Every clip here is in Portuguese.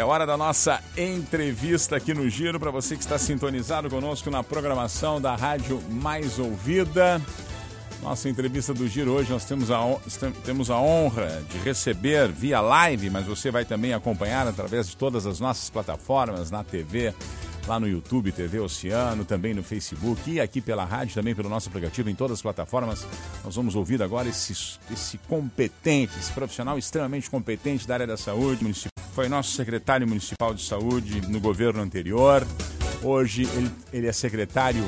Hora da nossa entrevista aqui no Giro, para você que está sintonizado conosco na programação da Rádio Mais Ouvida. Nossa entrevista do Giro hoje nós temos a, temos a honra de receber via live, mas você vai também acompanhar através de todas as nossas plataformas, na TV, lá no YouTube, TV Oceano, também no Facebook e aqui pela rádio, também pelo nosso aplicativo, em todas as plataformas. Nós vamos ouvir agora esse, esse competente, esse profissional extremamente competente da área da saúde municipal foi nosso secretário municipal de saúde no governo anterior. Hoje ele, ele é secretário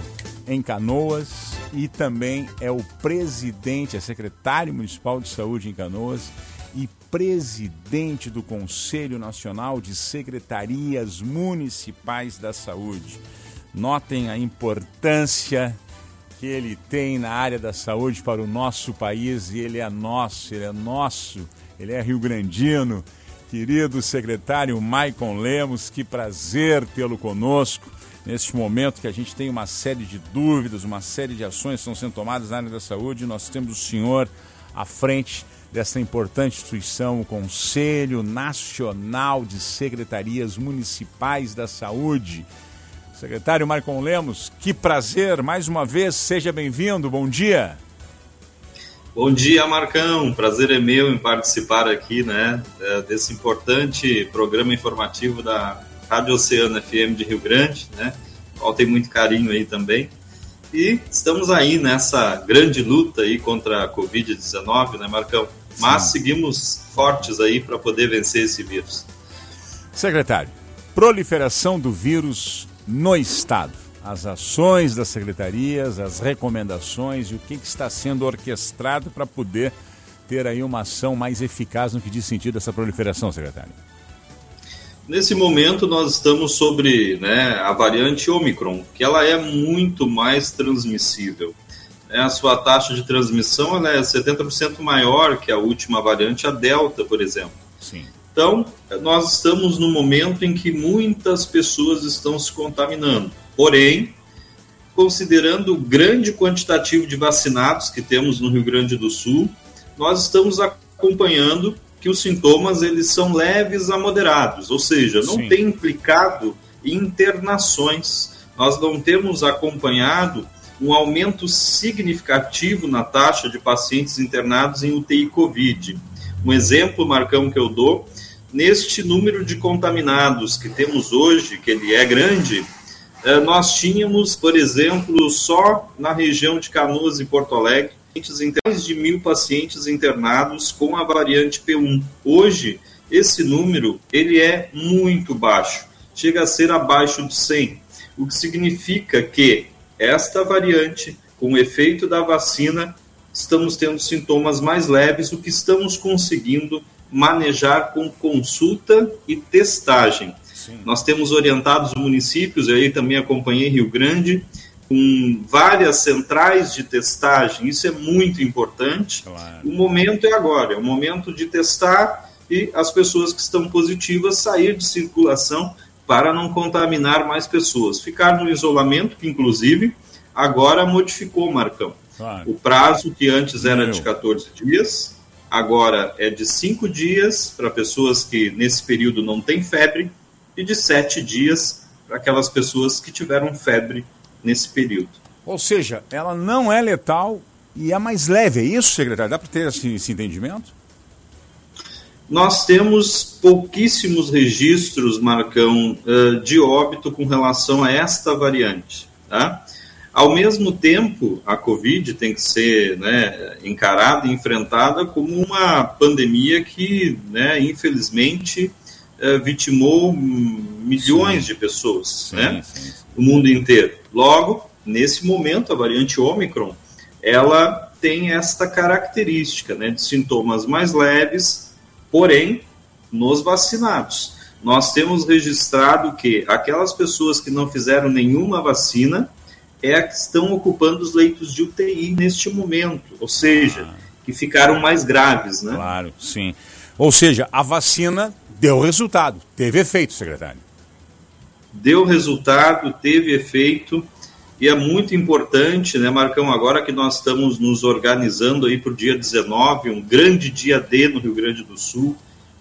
em Canoas e também é o presidente, é secretário municipal de saúde em Canoas e presidente do Conselho Nacional de Secretarias Municipais da Saúde. Notem a importância que ele tem na área da saúde para o nosso país e ele é nosso, ele é nosso, ele é rio-grandino querido secretário Maicon Lemos, que prazer tê-lo conosco neste momento que a gente tem uma série de dúvidas, uma série de ações que estão sendo tomadas na área da saúde. Nós temos o senhor à frente dessa importante instituição, o Conselho Nacional de Secretarias Municipais da Saúde. Secretário Maicon Lemos, que prazer, mais uma vez, seja bem-vindo, bom dia. Bom dia, Marcão. Prazer é meu em participar aqui, né, é, desse importante programa informativo da Rádio Oceano FM de Rio Grande, né, qual tem muito carinho aí também. E estamos aí nessa grande luta aí contra a Covid-19, né, Marcão? Mas Sim. seguimos fortes aí para poder vencer esse vírus. Secretário, proliferação do vírus no estado as ações das secretarias, as recomendações e o que, que está sendo orquestrado para poder ter aí uma ação mais eficaz no que diz sentido essa proliferação, secretário? Nesse momento nós estamos sobre né, a variante Omicron, que ela é muito mais transmissível. É, a sua taxa de transmissão ela é 70% maior que a última variante, a Delta, por exemplo. Sim. Então, nós estamos no momento em que muitas pessoas estão se contaminando. Porém, considerando o grande quantitativo de vacinados que temos no Rio Grande do Sul, nós estamos acompanhando que os sintomas eles são leves a moderados, ou seja, não Sim. tem implicado internações. Nós não temos acompanhado um aumento significativo na taxa de pacientes internados em UTI Covid. Um exemplo, Marcão, que eu dou, neste número de contaminados que temos hoje, que ele é grande, nós tínhamos, por exemplo, só na região de Canoas e Porto Alegre, mais de mil pacientes internados com a variante P1. Hoje, esse número ele é muito baixo, chega a ser abaixo de 100, o que significa que esta variante, com o efeito da vacina, estamos tendo sintomas mais leves, o que estamos conseguindo manejar com consulta e testagem. Sim. Nós temos orientado os municípios, eu aí também acompanhei Rio Grande, com várias centrais de testagem, isso é muito importante. Claro. O momento é agora, é o momento de testar e as pessoas que estão positivas sair de circulação para não contaminar mais pessoas. Ficar no isolamento, que inclusive agora modificou, Marcão. Claro. O prazo que antes era Meu. de 14 dias, agora é de 5 dias para pessoas que nesse período não têm febre e de sete dias para aquelas pessoas que tiveram febre nesse período. Ou seja, ela não é letal e é mais leve, é isso, secretário? Dá para ter esse, esse entendimento? Nós temos pouquíssimos registros, Marcão, de óbito com relação a esta variante. Tá? Ao mesmo tempo, a Covid tem que ser né, encarada e enfrentada como uma pandemia que, né, infelizmente, é, vitimou milhões sim. de pessoas sim, né, sim, no mundo inteiro. Logo, nesse momento, a variante Omicron, ela tem esta característica né, de sintomas mais leves, porém, nos vacinados. Nós temos registrado que aquelas pessoas que não fizeram nenhuma vacina, é a que estão ocupando os leitos de UTI neste momento, ou seja, ah. que ficaram mais graves, né? Claro, sim. Ou seja, a vacina deu resultado, teve efeito, secretário. Deu resultado, teve efeito, e é muito importante, né, Marcão, agora que nós estamos nos organizando aí para o dia 19, um grande dia D no Rio Grande do Sul,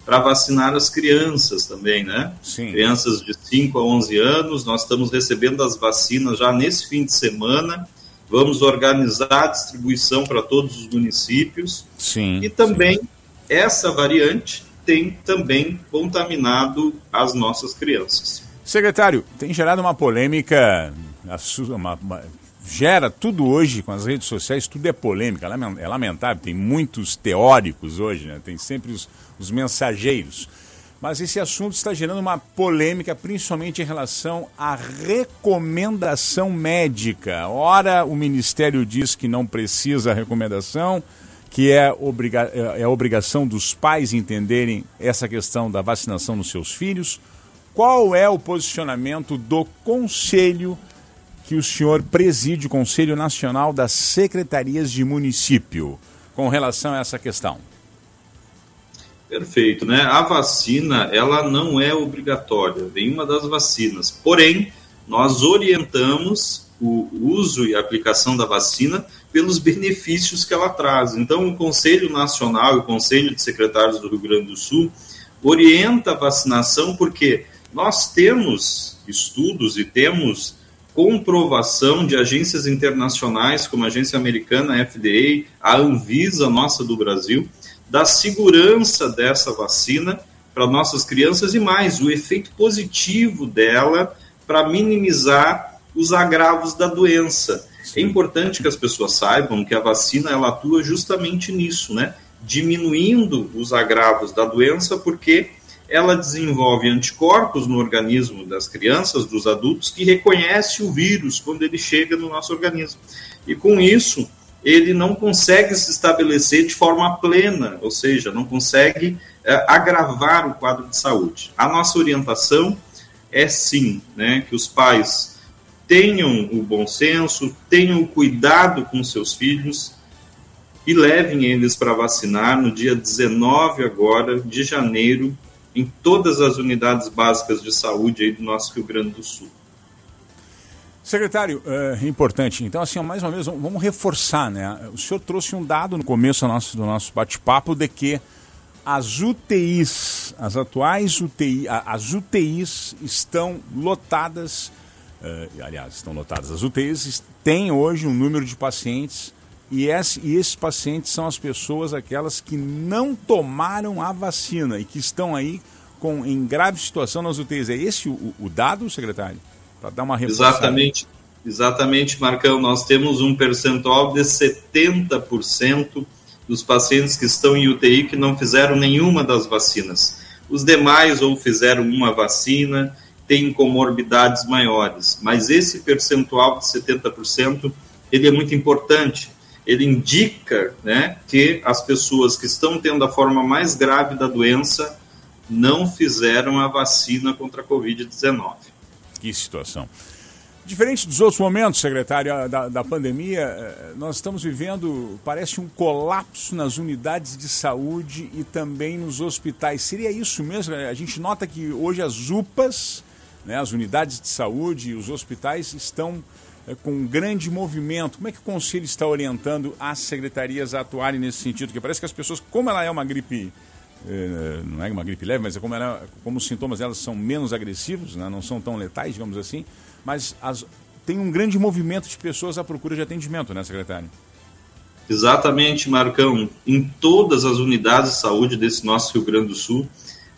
para vacinar as crianças também, né? Sim. Crianças de 5 a 11 anos, nós estamos recebendo as vacinas já nesse fim de semana. Vamos organizar a distribuição para todos os municípios. Sim. E também sim. essa variante tem também contaminado as nossas crianças. Secretário, tem gerado uma polêmica, uma, uma, gera tudo hoje com as redes sociais, tudo é polêmica, é lamentável, tem muitos teóricos hoje, né? tem sempre os, os mensageiros. Mas esse assunto está gerando uma polêmica, principalmente em relação à recomendação médica. Ora, o Ministério diz que não precisa recomendação, que é, obriga é a obrigação dos pais entenderem essa questão da vacinação nos seus filhos. Qual é o posicionamento do Conselho que o senhor preside, o Conselho Nacional das Secretarias de Município, com relação a essa questão? Perfeito, né? A vacina, ela não é obrigatória, nenhuma das vacinas. Porém, nós orientamos o uso e aplicação da vacina pelos benefícios que ela traz. Então, o Conselho Nacional e o Conselho de Secretários do Rio Grande do Sul orienta a vacinação porque nós temos estudos e temos comprovação de agências internacionais como a agência americana a FDA, a Anvisa nossa do Brasil, da segurança dessa vacina para nossas crianças e mais, o efeito positivo dela para minimizar os agravos da doença. É importante que as pessoas saibam que a vacina ela atua justamente nisso, né? Diminuindo os agravos da doença, porque ela desenvolve anticorpos no organismo das crianças, dos adultos, que reconhece o vírus quando ele chega no nosso organismo. E com isso, ele não consegue se estabelecer de forma plena, ou seja, não consegue é, agravar o quadro de saúde. A nossa orientação é sim, né, que os pais tenham o bom senso, tenham o cuidado com seus filhos e levem eles para vacinar no dia 19 agora de janeiro em todas as unidades básicas de saúde aí do nosso Rio Grande do Sul. Secretário, é importante. Então, assim, mais uma vez, vamos reforçar, né? O senhor trouxe um dado no começo do nosso, do nosso bate-papo de que as UTIs, as atuais UTI, as UTIs estão lotadas, uh, aliás, estão lotadas. As UTIs têm hoje um número de pacientes e, esse, e esses pacientes são as pessoas, aquelas que não tomaram a vacina e que estão aí com, em grave situação nas UTIs. É esse o, o dado, secretário? para dar uma reforçada. Exatamente, exatamente, Marcão. Nós temos um percentual de 70% dos pacientes que estão em UTI que não fizeram nenhuma das vacinas. Os demais ou fizeram uma vacina, têm comorbidades maiores, mas esse percentual de 70% ele é muito importante. Ele indica né, que as pessoas que estão tendo a forma mais grave da doença não fizeram a vacina contra a Covid-19. Que situação. Diferente dos outros momentos, secretário, da, da pandemia, eh, nós estamos vivendo, parece um colapso nas unidades de saúde e também nos hospitais. Seria isso mesmo? A gente nota que hoje as UPAs, né, as unidades de saúde e os hospitais estão é, com um grande movimento. Como é que o Conselho está orientando as secretarias a atuarem nesse sentido? Porque parece que as pessoas, como ela é uma gripe é, não é uma gripe leve, mas é como, ela, como os sintomas delas são menos agressivos, né, não são tão letais, digamos assim, mas as, tem um grande movimento de pessoas à procura de atendimento, né, secretário? Exatamente, Marcão. Em todas as unidades de saúde desse nosso Rio Grande do Sul,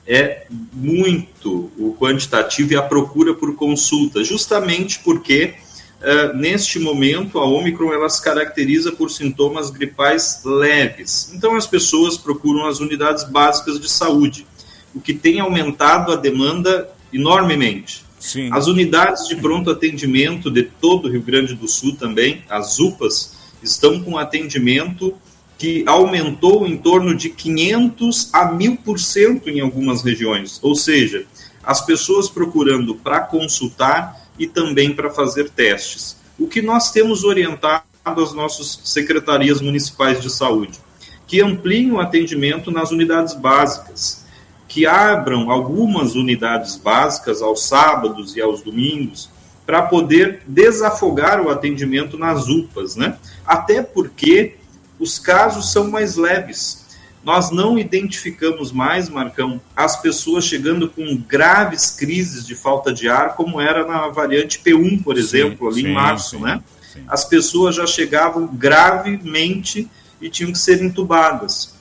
é muito o quantitativo e a procura por consulta, justamente porque uh, neste momento, a Omicron ela se caracteriza por sintomas gripais leves. Então, as pessoas procuram as unidades básicas de saúde, o que tem aumentado a demanda enormemente. Sim. As unidades de pronto atendimento de todo o Rio Grande do Sul também, as UPAs, estão com atendimento que aumentou em torno de 500 a 1000% em algumas regiões. Ou seja, as pessoas procurando para consultar e também para fazer testes. O que nós temos orientado as nossas secretarias municipais de saúde? Que ampliem o atendimento nas unidades básicas, que abram algumas unidades básicas aos sábados e aos domingos, para poder desafogar o atendimento nas UPAs, né? Até porque os casos são mais leves. Nós não identificamos mais, Marcão, as pessoas chegando com graves crises de falta de ar, como era na variante P1, por exemplo, sim, ali sim, em março, sim, né? As pessoas já chegavam gravemente e tinham que ser entubadas.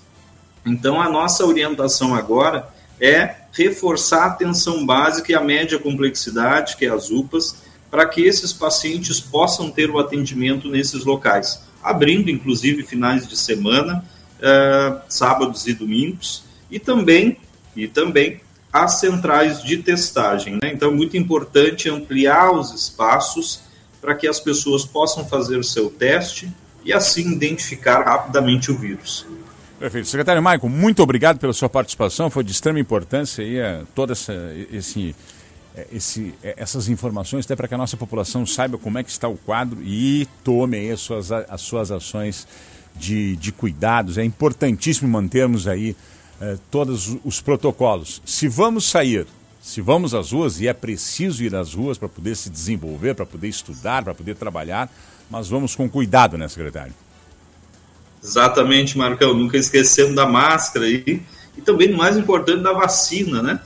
Então, a nossa orientação agora é reforçar a atenção básica e a média complexidade, que é as UPAs, para que esses pacientes possam ter o atendimento nesses locais abrindo inclusive finais de semana, uh, sábados e domingos, e também, e também as centrais de testagem. Né? Então, é muito importante ampliar os espaços para que as pessoas possam fazer o seu teste e assim identificar rapidamente o vírus. Perfeito. Secretário Maicon, muito obrigado pela sua participação, foi de extrema importância aí, eh, todo essa, esse esse, é, essas informações, até para que a nossa população saiba como é que está o quadro e tome as suas, as suas ações de, de cuidados. É importantíssimo mantermos aí eh, todos os protocolos. Se vamos sair, se vamos às ruas, e é preciso ir às ruas para poder se desenvolver, para poder estudar, para poder trabalhar, mas vamos com cuidado, né, secretário? Exatamente, Marcão. Nunca esquecendo da máscara aí. E também, o mais importante, da vacina, né?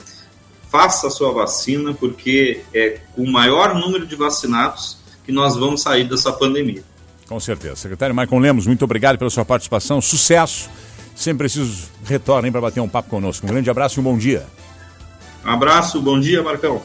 Faça a sua vacina, porque é com o maior número de vacinados que nós vamos sair dessa pandemia. Com certeza. Secretário Maicon Lemos, muito obrigado pela sua participação. Sucesso. Sempre preciso retornem para bater um papo conosco. Um grande abraço e um bom dia. Um abraço, bom dia, Marcão.